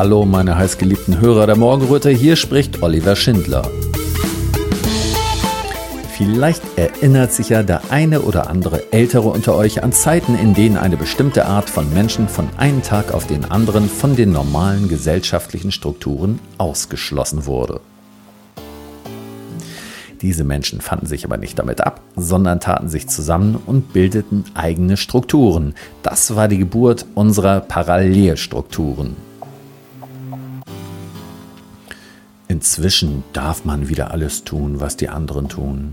Hallo, meine heißgeliebten Hörer der Morgenröte, hier spricht Oliver Schindler. Vielleicht erinnert sich ja der eine oder andere Ältere unter euch an Zeiten, in denen eine bestimmte Art von Menschen von einem Tag auf den anderen von den normalen gesellschaftlichen Strukturen ausgeschlossen wurde. Diese Menschen fanden sich aber nicht damit ab, sondern taten sich zusammen und bildeten eigene Strukturen. Das war die Geburt unserer Parallelstrukturen. Inzwischen darf man wieder alles tun, was die anderen tun.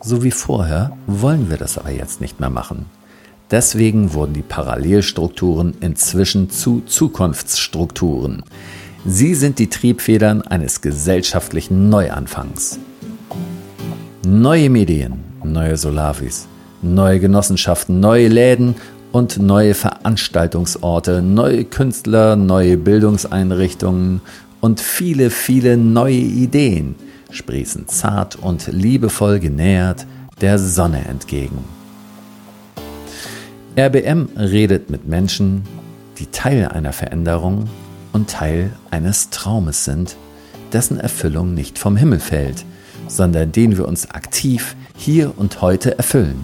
So wie vorher wollen wir das aber jetzt nicht mehr machen. Deswegen wurden die Parallelstrukturen inzwischen zu Zukunftsstrukturen. Sie sind die Triebfedern eines gesellschaftlichen Neuanfangs. Neue Medien, neue Solavis, neue Genossenschaften, neue Läden und neue Veranstaltungsorte, neue Künstler, neue Bildungseinrichtungen und viele, viele neue Ideen sprießen zart und liebevoll genähert der Sonne entgegen. RBM redet mit Menschen, die Teil einer Veränderung und Teil eines Traumes sind, dessen Erfüllung nicht vom Himmel fällt – sondern den wir uns aktiv hier und heute erfüllen.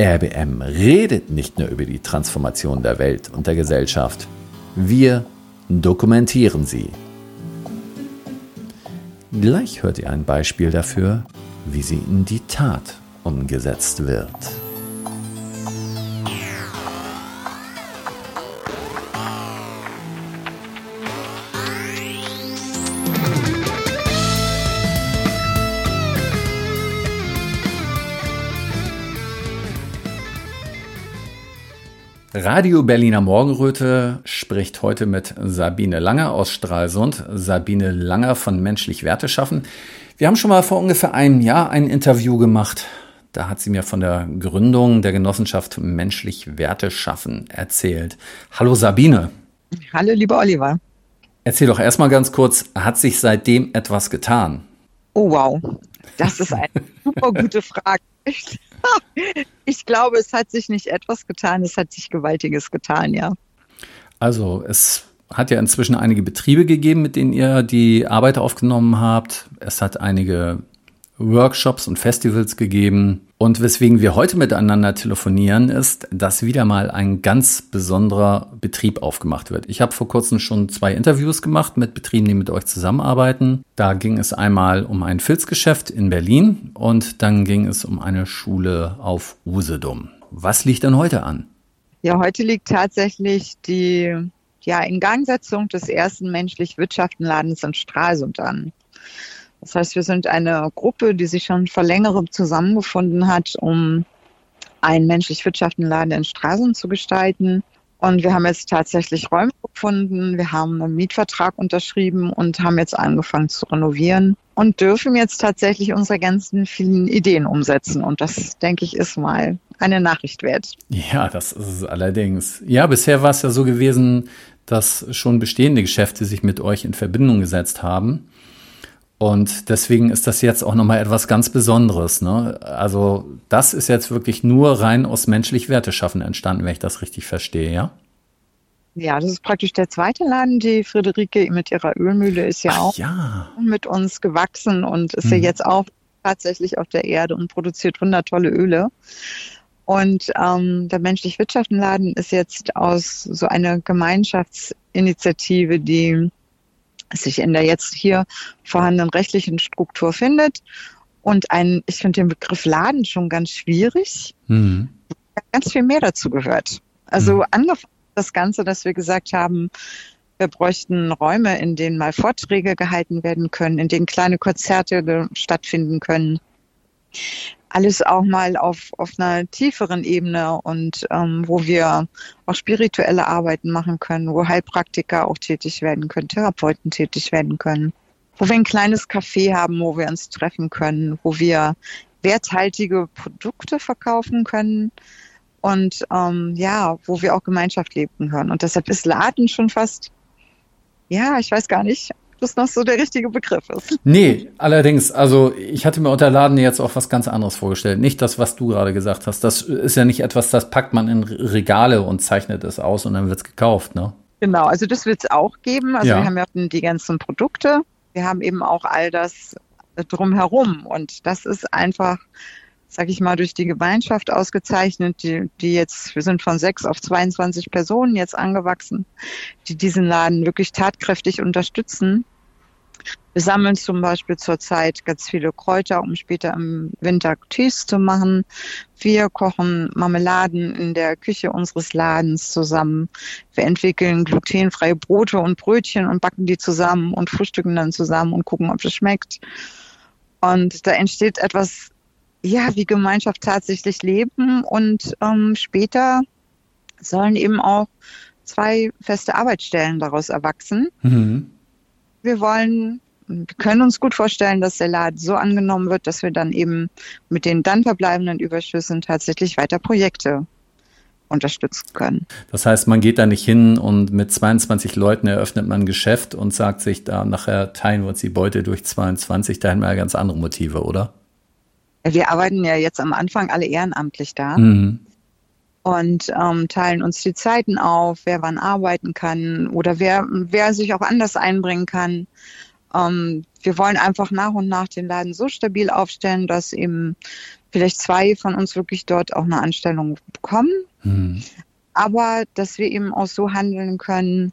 RBM redet nicht nur über die Transformation der Welt und der Gesellschaft, wir dokumentieren sie. Gleich hört ihr ein Beispiel dafür, wie sie in die Tat umgesetzt wird. Radio Berliner Morgenröte spricht heute mit Sabine Langer aus Stralsund. Sabine Langer von Menschlich Werte schaffen. Wir haben schon mal vor ungefähr einem Jahr ein Interview gemacht. Da hat sie mir von der Gründung der Genossenschaft Menschlich Werte schaffen erzählt. Hallo Sabine. Hallo lieber Oliver. Erzähl doch erstmal ganz kurz, hat sich seitdem etwas getan? Oh wow, das ist eine super gute Frage. Ich glaube, es hat sich nicht etwas getan, es hat sich Gewaltiges getan, ja. Also es hat ja inzwischen einige Betriebe gegeben, mit denen ihr die Arbeit aufgenommen habt. Es hat einige Workshops und Festivals gegeben. Und weswegen wir heute miteinander telefonieren, ist, dass wieder mal ein ganz besonderer Betrieb aufgemacht wird. Ich habe vor kurzem schon zwei Interviews gemacht mit Betrieben, die mit euch zusammenarbeiten. Da ging es einmal um ein Filzgeschäft in Berlin und dann ging es um eine Schule auf Usedom. Was liegt denn heute an? Ja, heute liegt tatsächlich die ja, Ingangsetzung des ersten menschlich-Wirtschaften-Ladens in Stralsund an. Das heißt, wir sind eine Gruppe, die sich schon vor längerem zusammengefunden hat, um einen menschlich-wirtschaftlichen Laden in Straßen zu gestalten. Und wir haben jetzt tatsächlich Räume gefunden, wir haben einen Mietvertrag unterschrieben und haben jetzt angefangen zu renovieren und dürfen jetzt tatsächlich unsere ganzen vielen Ideen umsetzen. Und das, denke ich, ist mal eine Nachricht wert. Ja, das ist es allerdings. Ja, bisher war es ja so gewesen, dass schon bestehende Geschäfte sich mit euch in Verbindung gesetzt haben und deswegen ist das jetzt auch nochmal etwas ganz Besonderes. Ne? Also das ist jetzt wirklich nur rein aus menschlich Werte schaffen entstanden, wenn ich das richtig verstehe, ja? Ja, das ist praktisch der zweite Laden. Die Friederike mit ihrer Ölmühle ist ja Ach, auch ja. mit uns gewachsen und ist mhm. ja jetzt auch tatsächlich auf der Erde und produziert wundertolle Öle. Und ähm, der menschlich Wirtschaften Laden ist jetzt aus so einer Gemeinschaftsinitiative, die sich in der jetzt hier vorhandenen rechtlichen Struktur findet. Und ein, ich finde den Begriff Laden schon ganz schwierig. Mhm. Ganz viel mehr dazu gehört. Also mhm. angefangen das Ganze, dass wir gesagt haben, wir bräuchten Räume, in denen mal Vorträge gehalten werden können, in denen kleine Konzerte stattfinden können alles auch mal auf, auf einer tieferen Ebene und ähm, wo wir auch spirituelle Arbeiten machen können, wo Heilpraktiker auch tätig werden können, Therapeuten tätig werden können, wo wir ein kleines Café haben, wo wir uns treffen können, wo wir werthaltige Produkte verkaufen können und ähm, ja, wo wir auch Gemeinschaft leben können. Und deshalb ist Laden schon fast, ja, ich weiß gar nicht, das noch so der richtige Begriff ist. Nee, allerdings, also ich hatte mir unter Laden jetzt auch was ganz anderes vorgestellt. Nicht das, was du gerade gesagt hast. Das ist ja nicht etwas, das packt man in Regale und zeichnet es aus und dann wird es gekauft, ne? Genau, also das wird es auch geben. Also ja. wir haben ja die ganzen Produkte. Wir haben eben auch all das drumherum. Und das ist einfach, sag ich mal, durch die Gemeinschaft ausgezeichnet, die, die jetzt, wir sind von sechs auf 22 Personen jetzt angewachsen, die diesen Laden wirklich tatkräftig unterstützen wir sammeln zum Beispiel zurzeit ganz viele Kräuter, um später im Winter Tees zu machen. Wir kochen Marmeladen in der Küche unseres Ladens zusammen. Wir entwickeln glutenfreie Brote und Brötchen und backen die zusammen und frühstücken dann zusammen und gucken, ob das schmeckt. Und da entsteht etwas, ja, wie Gemeinschaft tatsächlich leben. Und ähm, später sollen eben auch zwei feste Arbeitsstellen daraus erwachsen. Mhm wir wollen, wir können uns gut vorstellen, dass der Laden so angenommen wird, dass wir dann eben mit den dann verbleibenden Überschüssen tatsächlich weiter Projekte unterstützen können. Das heißt, man geht da nicht hin und mit 22 Leuten eröffnet man ein Geschäft und sagt sich da nachher teilen wir uns die Beute durch 22, da haben wir ja ganz andere Motive, oder? Wir arbeiten ja jetzt am Anfang alle ehrenamtlich da. Mhm und ähm, teilen uns die Zeiten auf, wer wann arbeiten kann oder wer, wer sich auch anders einbringen kann. Ähm, wir wollen einfach nach und nach den Laden so stabil aufstellen, dass eben vielleicht zwei von uns wirklich dort auch eine Anstellung bekommen. Mhm. Aber dass wir eben auch so handeln können,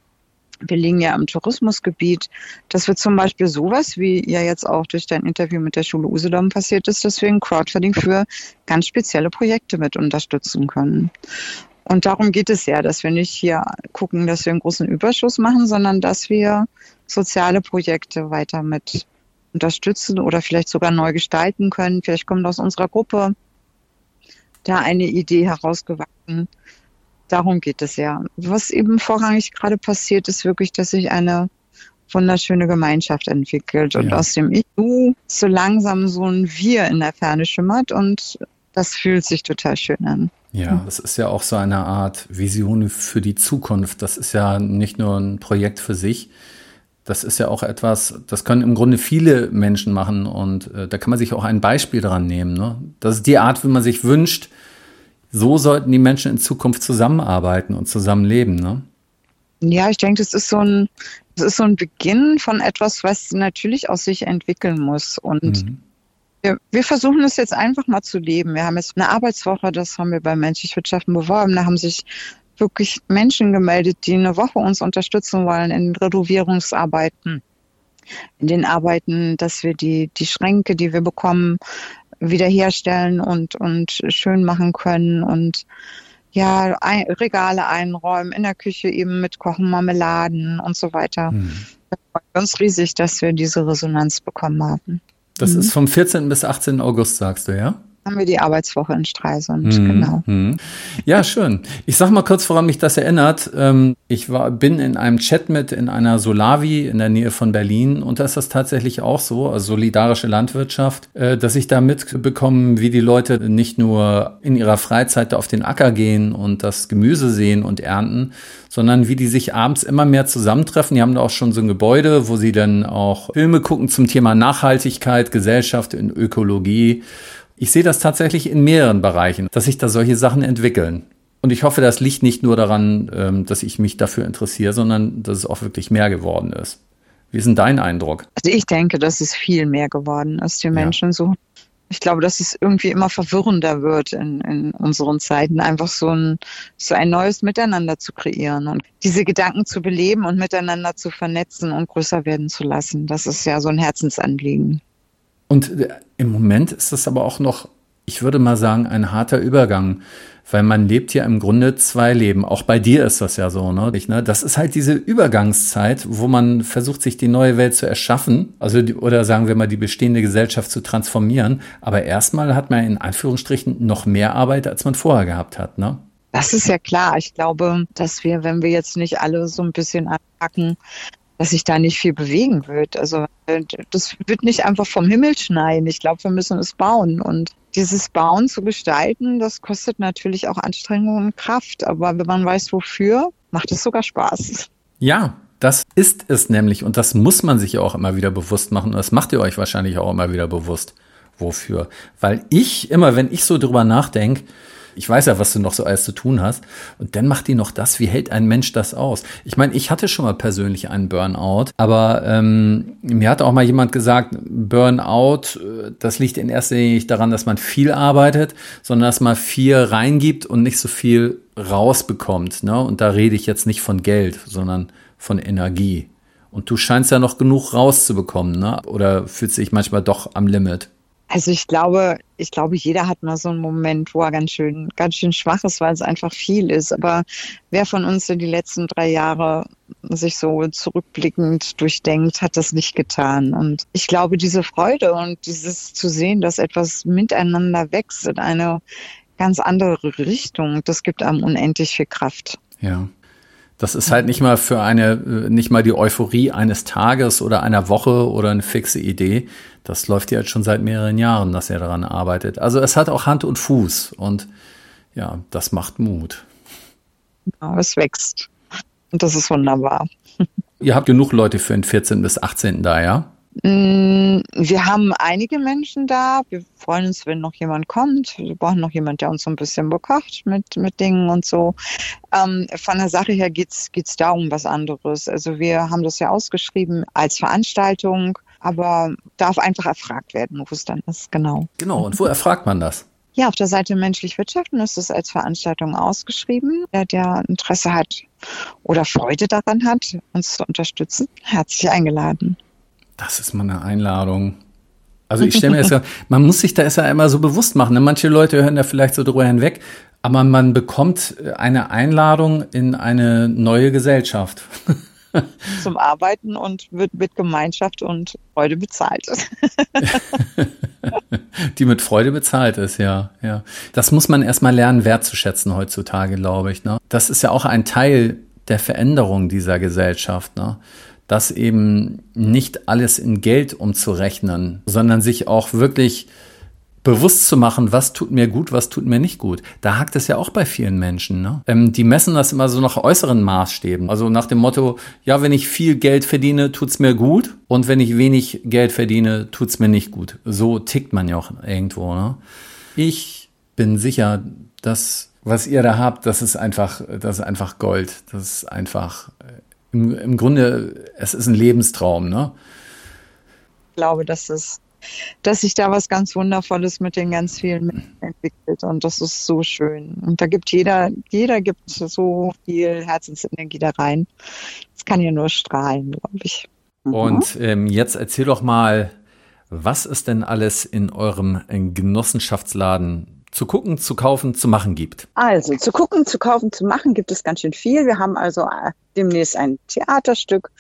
wir liegen ja im Tourismusgebiet, dass wir zum Beispiel sowas, wie ja jetzt auch durch dein Interview mit der Schule Usedom passiert ist, dass wir ein Crowdfunding für ganz spezielle Projekte mit unterstützen können. Und darum geht es ja, dass wir nicht hier gucken, dass wir einen großen Überschuss machen, sondern dass wir soziale Projekte weiter mit unterstützen oder vielleicht sogar neu gestalten können. Vielleicht kommt aus unserer Gruppe da eine Idee herausgewachsen, darum geht es ja. Was eben vorrangig gerade passiert, ist wirklich, dass sich eine wunderschöne Gemeinschaft entwickelt und ja. aus dem du so langsam so ein Wir in der Ferne schimmert und das fühlt sich total schön an. Ja, das ist ja auch so eine Art Vision für die Zukunft. Das ist ja nicht nur ein Projekt für sich. Das ist ja auch etwas, das können im Grunde viele Menschen machen und äh, da kann man sich auch ein Beispiel dran nehmen. Ne? Das ist die Art, wie man sich wünscht, so sollten die Menschen in Zukunft zusammenarbeiten und zusammenleben, ne? Ja, ich denke, das ist so ein, das ist so ein Beginn von etwas, was natürlich aus sich entwickeln muss. Und mhm. wir, wir, versuchen es jetzt einfach mal zu leben. Wir haben jetzt eine Arbeitswoche, das haben wir bei Menschlich Wirtschaften beworben. Da haben sich wirklich Menschen gemeldet, die eine Woche uns unterstützen wollen in Renovierungsarbeiten in den Arbeiten, dass wir die, die Schränke, die wir bekommen, wiederherstellen und, und schön machen können und ja, ein, Regale einräumen, in der Küche eben mit Kochen, Marmeladen und so weiter. Mhm. Da freuen wir uns riesig, dass wir diese Resonanz bekommen haben. Das mhm. ist vom 14. bis 18. August, sagst du, ja? Haben wir die Arbeitswoche in Streisund, mhm. genau. Mhm. Ja, schön. Ich sag mal kurz, woran mich das erinnert. Ähm, ich war, bin in einem Chat mit in einer Solavi in der Nähe von Berlin und da ist das tatsächlich auch so, also solidarische Landwirtschaft, äh, dass ich da mitbekomme, wie die Leute nicht nur in ihrer Freizeit auf den Acker gehen und das Gemüse sehen und ernten, sondern wie die sich abends immer mehr zusammentreffen. Die haben da auch schon so ein Gebäude, wo sie dann auch Filme gucken zum Thema Nachhaltigkeit, Gesellschaft und Ökologie ich sehe das tatsächlich in mehreren Bereichen, dass sich da solche Sachen entwickeln. Und ich hoffe, das liegt nicht nur daran, ähm, dass ich mich dafür interessiere, sondern dass es auch wirklich mehr geworden ist. Wie ist denn dein Eindruck? Also ich denke, dass es viel mehr geworden ist. Die Menschen ja. so ich glaube, dass es irgendwie immer verwirrender wird in, in unseren Zeiten, einfach so ein, so ein neues Miteinander zu kreieren und diese Gedanken zu beleben und miteinander zu vernetzen und größer werden zu lassen. Das ist ja so ein Herzensanliegen. Und äh, im Moment ist das aber auch noch, ich würde mal sagen, ein harter Übergang, weil man lebt ja im Grunde zwei Leben. Auch bei dir ist das ja so, ne? ne? Das ist halt diese Übergangszeit, wo man versucht, sich die neue Welt zu erschaffen, also die, oder sagen wir mal die bestehende Gesellschaft zu transformieren. Aber erstmal hat man in Anführungsstrichen noch mehr Arbeit, als man vorher gehabt hat, ne? Das ist ja klar. Ich glaube, dass wir, wenn wir jetzt nicht alle so ein bisschen anpacken, dass sich da nicht viel bewegen wird. Also äh, das wird nicht einfach vom Himmel schneien. Ich glaube, wir müssen es bauen. Und dieses Bauen zu gestalten, das kostet natürlich auch Anstrengung und Kraft. Aber wenn man weiß, wofür, macht es sogar Spaß. Ja, das ist es nämlich. Und das muss man sich auch immer wieder bewusst machen. Und das macht ihr euch wahrscheinlich auch immer wieder bewusst. Wofür? Weil ich immer, wenn ich so drüber nachdenke, Ich weiß ja, was du noch so alles zu tun hast. Und dann macht die noch das. Wie hält ein Mensch das aus? Ich meine, ich hatte schon mal persönlich einen Burnout, aber ähm, mir hat auch mal jemand gesagt, Burnout, äh, das liegt in erster Linie nicht daran, dass man viel arbeitet, sondern dass man viel reingibt und nicht so viel rausbekommt. Ne? Und da rede ich jetzt nicht von Geld, sondern von Energie. Und du scheinst ja noch genug rauszubekommen, ne? Oder fühlst du dich manchmal doch am Limit? Also ich glaube, ich glaube, jeder hat mal so einen Moment, wo er ganz schön, ganz schön schwach ist, weil es einfach viel ist. Aber wer von uns in die letzten drei Jahre sich so zurückblickend durchdenkt, hat das nicht getan. Und ich glaube, diese Freude und dieses zu sehen, dass etwas miteinander wächst in eine ganz andere Richtung, das gibt einem unendlich viel Kraft. Ja. Das ist halt nicht mal für eine, äh, nicht mal die Euphorie eines Tages oder einer Woche oder eine fixe Idee. Das läuft ja jetzt schon seit mehreren Jahren, dass er daran arbeitet. Also es hat auch Hand und Fuß und ja, das macht Mut. Ja, es wächst. Und das ist wunderbar. Ihr habt genug Leute für den 14. bis 18. da, ja? Mm, wir haben einige Menschen da. Wir freuen uns, wenn noch jemand kommt. Wir brauchen noch jemand, der uns so ein bisschen bekocht mit, mit Dingen und so. Ähm, von der Sache her geht's geht's da um was anderes. Also wir haben das ja ausgeschrieben als Veranstaltung, aber darf einfach erfragt werden, wo es dann ist, genau. Genau, und wo erfragt man das? Ja, auf der Seite Menschlich Wirtschaften ist es als Veranstaltung ausgeschrieben. Wer der Interesse hat oder Freude daran hat, uns zu unterstützen, herzlich eingeladen. Das ist mal eine Einladung. Also ich stelle mir das ja, man muss sich das ja immer so bewusst machen. Ne? Manche Leute hören da vielleicht so drüber hinweg, aber man bekommt eine Einladung in eine neue Gesellschaft. Zum Arbeiten und wird mit Gemeinschaft und Freude bezahlt. Die mit Freude bezahlt ist, ja, ja. Das muss man erstmal lernen, wertzuschätzen heutzutage, glaube ich. Ne? Das ist ja auch ein Teil der Veränderung dieser Gesellschaft. Ne? Das eben nicht alles in Geld umzurechnen, sondern sich auch wirklich bewusst zu machen, was tut mir gut, was tut mir nicht gut. Da hakt es ja auch bei vielen Menschen. Ne? Ähm, die messen das immer so nach äußeren Maßstäben. Also nach dem Motto, ja, wenn ich viel Geld verdiene, tut's mir gut. Und wenn ich wenig Geld verdiene, tut's mir nicht gut. So tickt man ja auch irgendwo. Ne? Ich bin sicher, dass was ihr da habt, das ist einfach, das ist einfach Gold. Das ist einfach äh, im, im Grunde, es ist ein Lebenstraum, ne? Ich glaube, dass es dass sich da was ganz Wundervolles mit den ganz vielen Menschen entwickelt und das ist so schön. Und da gibt jeder, jeder gibt so viel Herzensenergie da rein. Es kann ja nur strahlen, glaube ich. Mhm. Und ähm, jetzt erzähl doch mal, was es denn alles in eurem Genossenschaftsladen zu gucken, zu kaufen, zu machen gibt? Also zu gucken, zu kaufen, zu machen gibt es ganz schön viel. Wir haben also äh, demnächst ein Theaterstück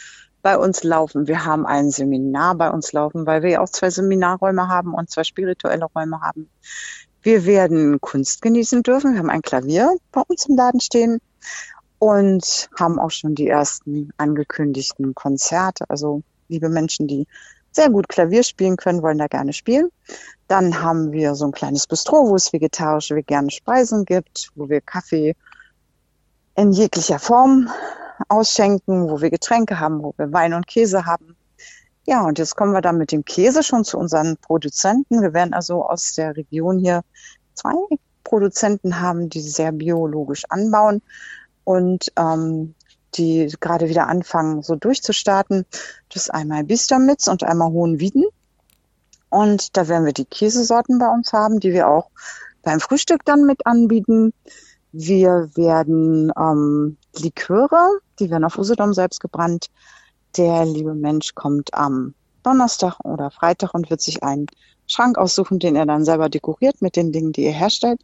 bei uns laufen. Wir haben ein Seminar bei uns laufen, weil wir ja auch zwei Seminarräume haben und zwei spirituelle Räume haben. Wir werden Kunst genießen dürfen. Wir haben ein Klavier bei uns im Laden stehen und haben auch schon die ersten angekündigten Konzerte. Also liebe Menschen, die sehr gut Klavier spielen können, wollen da gerne spielen. Dann haben wir so ein kleines Bistro, wo es vegetarische, vegane Speisen gibt, wo wir Kaffee in jeglicher Form ausschenken, wo wir Getränke haben, wo wir Wein und Käse haben. Ja, und jetzt kommen wir dann mit dem Käse schon zu unseren Produzenten. Wir werden also aus der Region hier zwei Produzenten haben, die sehr biologisch anbauen und ähm, die gerade wieder anfangen, so durchzustarten. Das ist einmal Bistermitz und einmal Hohenwieden. Und da werden wir die Käsesorten bei uns haben, die wir auch beim Frühstück dann mit anbieten. Wir werden ähm, Liköre, die werden auf Usedom selbst gebrannt. Der liebe Mensch kommt am Donnerstag oder Freitag und wird sich einen Schrank aussuchen, den er dann selber dekoriert mit den Dingen, die er herstellt.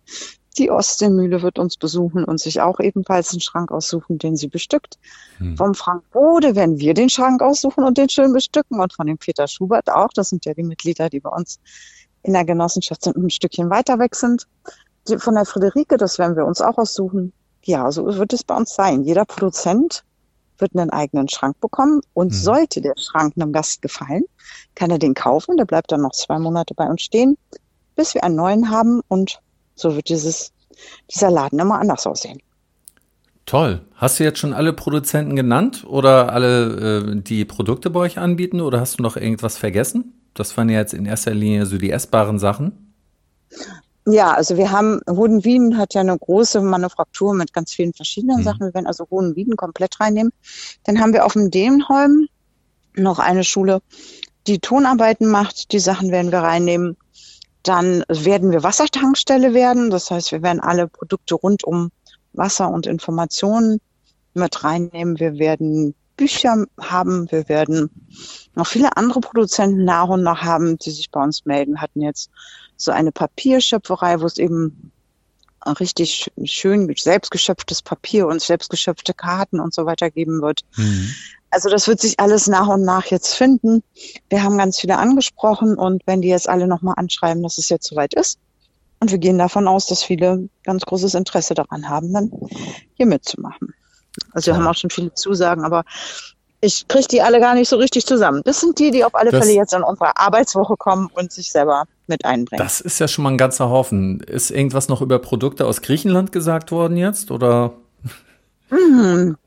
Die Ostseemühle wird uns besuchen und sich auch ebenfalls einen Schrank aussuchen, den sie bestückt. Hm. Vom Frank Bode werden wir den Schrank aussuchen und den schön bestücken und von dem Peter Schubert auch. Das sind ja die Mitglieder, die bei uns in der Genossenschaft sind, ein Stückchen weiter weg sind. Die, von der Friederike, das werden wir uns auch aussuchen. Ja, so wird es bei uns sein. Jeder Produzent wird einen eigenen Schrank bekommen und hm. sollte der Schrank einem Gast gefallen, kann er den kaufen. Der bleibt dann noch zwei Monate bei uns stehen, bis wir einen neuen haben und so wird dieses, dieser Laden immer anders aussehen. Toll. Hast du jetzt schon alle Produzenten genannt oder alle, äh, die Produkte bei euch anbieten oder hast du noch irgendwas vergessen? Das waren ja jetzt in erster Linie so die essbaren Sachen. Ja, also wir haben, Hohenwieden hat ja eine große Manufaktur mit ganz vielen verschiedenen mhm. Sachen. Wir werden also Hohenwieden komplett reinnehmen. Dann haben wir auf dem Dehnholm noch eine Schule, die Tonarbeiten macht. Die Sachen werden wir reinnehmen. Dann werden wir Wassertankstelle werden. Das heißt, wir werden alle Produkte rund um Wasser und Informationen mit reinnehmen. Wir werden Bücher haben. Wir werden noch viele andere Produzenten nach und nach haben, die sich bei uns melden. Wir hatten jetzt so eine Papierschöpferei, wo es eben richtig schön selbstgeschöpftes Papier und selbstgeschöpfte Karten und so weiter geben wird. Mhm. Also das wird sich alles nach und nach jetzt finden. Wir haben ganz viele angesprochen und wenn die jetzt alle nochmal anschreiben, dass es jetzt soweit ist. Und wir gehen davon aus, dass viele ganz großes Interesse daran haben, dann hier mitzumachen. Also wir haben auch schon viele Zusagen, aber ich kriege die alle gar nicht so richtig zusammen. Das sind die, die auf alle das, Fälle jetzt in unsere Arbeitswoche kommen und sich selber mit einbringen. Das ist ja schon mal ein ganzer Haufen. Ist irgendwas noch über Produkte aus Griechenland gesagt worden jetzt oder? Mhm.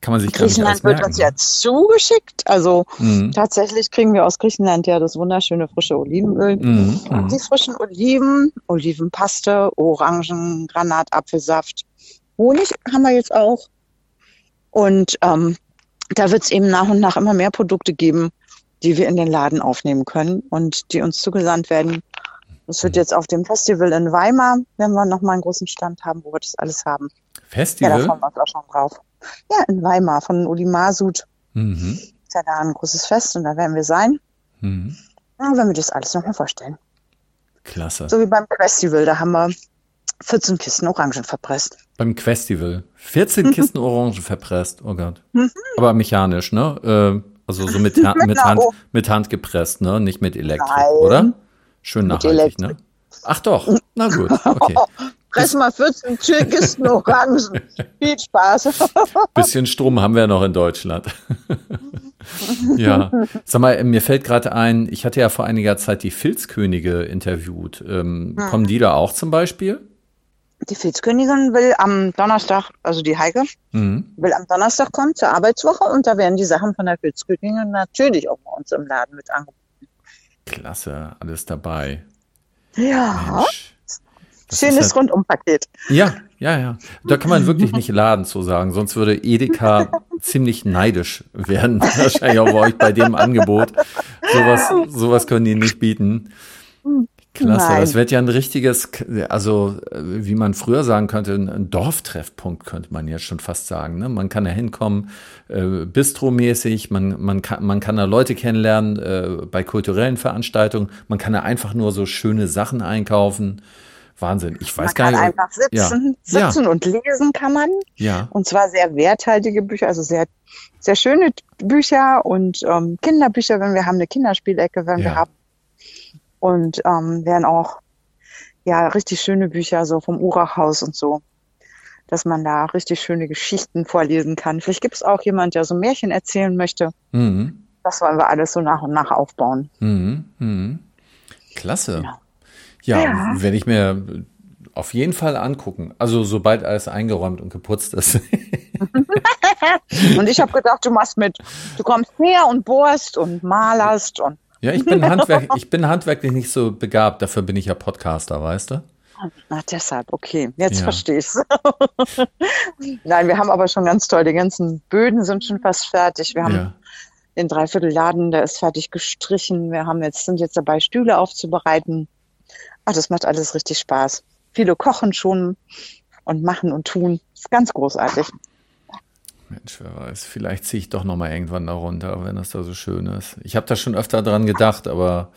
Kann man sich Griechenland wird uns ja zugeschickt. Also mhm. tatsächlich kriegen wir aus Griechenland ja das wunderschöne frische Olivenöl. Mhm. mhm. Die frischen Oliven, Olivenpaste, Orangen, Granat, Apfelsaft. Honig haben wir jetzt auch. Und ähm, da wird es eben nach und nach immer mehr Produkte geben, die wir in den Laden aufnehmen können und die uns zugesandt werden. Das wird jetzt auf dem Festival in Weimar, wenn wir nochmal einen großen Stand haben, wo wir das alles haben. Festival? Ja, da freuen wir uns auch schon drauf. Ja, in Weimar von Uli Masud. Mhm. Ist ja da ein großes Fest und da werden wir sein. Mhm. Ja, wenn wir das alles nochmal vorstellen. Klasse. So wie beim Festival, da haben wir 14 Kisten Orangen verpresst. Beim Festival. 14 Kisten Orangen verpresst, oh Gott. Mhm. Aber mechanisch, ne? Äh, also so mit, mit, Hand, mit Hand gepresst, ne? Nicht mit Elektrik, Nein. oder? Schön nachhaltig, ne? Ach doch, na gut, okay. Press mal 14 Kisten Orangen. Viel Spaß. Bisschen Strom haben wir noch in Deutschland. ja, sag mal, mir fällt gerade ein, ich hatte ja vor einiger Zeit die Filzkönige interviewt. Ähm, hm. Kommen die da auch zum Beispiel? Die Filzkönigin will am Donnerstag, also die Heike, mhm. will am Donnerstag kommen zur Arbeitswoche und da werden die Sachen von der Filzkönigin natürlich auch bei uns im Laden mit angeboten. Klasse, alles dabei. Ja. Mensch. Schönes halt, Rundumpaket. Ja, ja, ja. Da kann man wirklich nicht laden zu sagen, sonst würde Edeka ziemlich neidisch werden. Wahrscheinlich auch bei euch bei dem Angebot. Sowas, sowas können die nicht bieten. Klasse, Nein. das wird ja ein richtiges, also wie man früher sagen könnte, ein Dorftreffpunkt könnte man jetzt schon fast sagen. Ne? Man kann da hinkommen, äh, bistromäßig, man, man, kann, man kann da Leute kennenlernen äh, bei kulturellen Veranstaltungen, man kann da einfach nur so schöne Sachen einkaufen. Wahnsinn. Ich weiß man gar nicht. Man kann einfach sitzen, ja. sitzen ja. und lesen kann man. Ja. Und zwar sehr werthaltige Bücher, also sehr, sehr schöne Bücher und ähm, Kinderbücher, wenn wir haben eine Kinderspielecke, wenn ja. wir haben und ähm, werden auch ja richtig schöne Bücher so vom Urachhaus und so, dass man da richtig schöne Geschichten vorlesen kann. Vielleicht gibt es auch jemand, der so Märchen erzählen möchte. Mhm. Das wollen wir alles so nach und nach aufbauen. Mhm. Mhm. Klasse. Ja, ja, ja. werde ich mir auf jeden Fall angucken. Also sobald alles eingeräumt und geputzt ist. und ich habe gedacht, du machst mit. Du kommst her und bohrst und malerst und ja, ich bin, Handwerk, ich bin handwerklich nicht so begabt, dafür bin ich ja Podcaster, weißt du? Na, deshalb, okay, jetzt ja. verstehe ich's. Nein, wir haben aber schon ganz toll, die ganzen Böden sind schon fast fertig. Wir haben ja. den Dreiviertelladen, der ist fertig gestrichen. Wir haben jetzt, sind jetzt dabei, Stühle aufzubereiten. Ach, das macht alles richtig Spaß. Viele kochen schon und machen und tun. Das ist ganz großartig. Mensch, wer weiß, vielleicht ziehe ich doch noch mal irgendwann da runter, wenn das da so schön ist. Ich habe da schon öfter dran gedacht, aber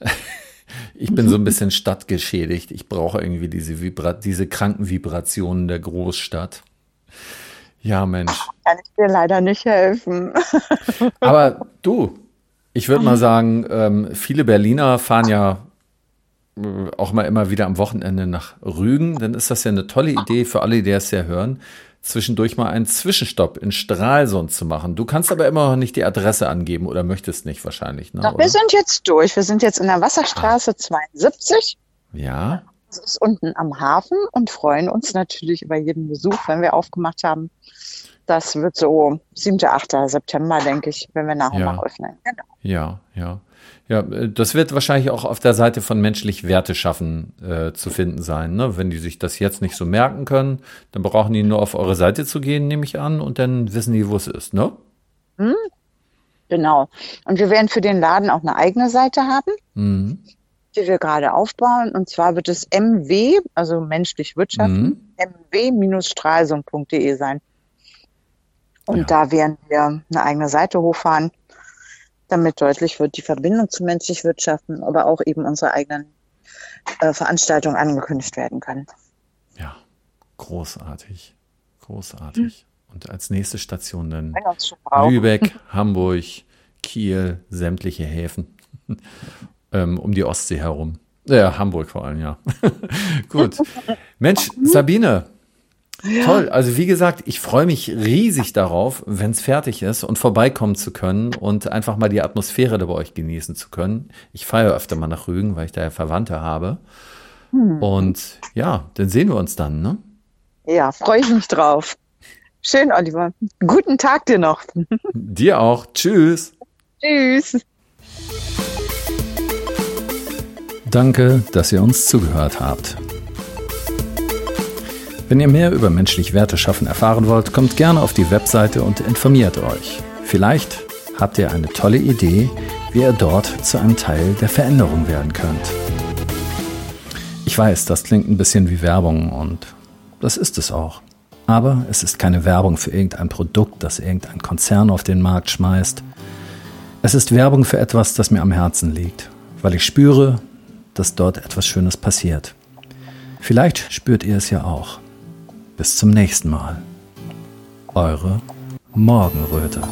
ich bin so ein bisschen stadtgeschädigt. Ich brauche irgendwie diese, Vibra diese kranken Vibrationen der Großstadt. Ja, Mensch. Kann ich dir leider nicht helfen. aber du, ich würde mal sagen, ähm, viele Berliner fahren ja auch mal immer wieder am Wochenende nach Rügen. Dann ist das ja eine tolle Idee für alle, die das ja hören zwischendurch mal einen Zwischenstopp in Stralsund zu machen. Du kannst aber immer noch nicht die Adresse angeben oder möchtest nicht wahrscheinlich. Ne, Doch, wir sind jetzt durch. Wir sind jetzt in der Wasserstraße ah. 72. Ja. Das ist unten am Hafen und freuen uns natürlich über jeden Besuch, wenn wir aufgemacht haben. Das wird so 7., 8. September, denke ich, wenn wir nach und nach öffnen. Genau. Ja, ja. Ja, äh, das wird wahrscheinlich auch auf der Seite von menschlich Werte schaffen äh, zu finden sein. Ne? Wenn die sich das jetzt nicht so merken können, dann brauchen die nur auf eure Seite zu gehen, nehme ich an, und dann wissen die, wo es ist, ne? Hm? Genau. Und wir werden für den Laden auch eine eigene Seite haben, mhm. die wir gerade aufbauen. Und zwar wird es MW, also menschlich wirtschaften, mhm. mw-stralsund.de sein. Und ja. da werden wir eine eigene Seite hochfahren damit deutlich wird, die Verbindung zu menschlich Wirtschaften, aber auch eben unsere eigenen äh, Veranstaltungen angekündigt werden können. Ja, großartig, großartig. Hm. Und als nächste Station dann Lübeck, Hamburg, Kiel, sämtliche Häfen ähm, um die Ostsee herum. Ja, Hamburg vor allem, ja. Gut. Mensch, Sabine, ja. Toll. Also wie gesagt, ich freue mich riesig darauf, wenn es fertig ist und vorbeikommen zu können und einfach mal die Atmosphäre da bei euch genießen zu können. Ich feiere öfter mal nach Rügen, weil ich da ja Verwandte habe. Hm. Und ja, dann sehen wir uns dann, ne? Ja, freue ich mich drauf. Schön, Oliver. Guten Tag dir noch. Dir auch. Tschüss. Tschüss. Danke, dass ihr uns zugehört habt. Wenn ihr mehr über menschlich Werte schaffen erfahren wollt, kommt gerne auf die Webseite und informiert euch. Vielleicht habt ihr eine tolle Idee, wie ihr dort zu einem Teil der Veränderung werden könnt. Ich weiß, das klingt ein bisschen wie Werbung und das ist es auch. Aber es ist keine Werbung für irgendein Produkt, das irgendein Konzern auf den Markt schmeißt. Es ist Werbung für etwas, das mir am Herzen liegt, weil ich spüre, dass dort etwas Schönes passiert. Vielleicht spürt ihr es ja auch. Bis zum nächsten Mal. Eure Morgenröte.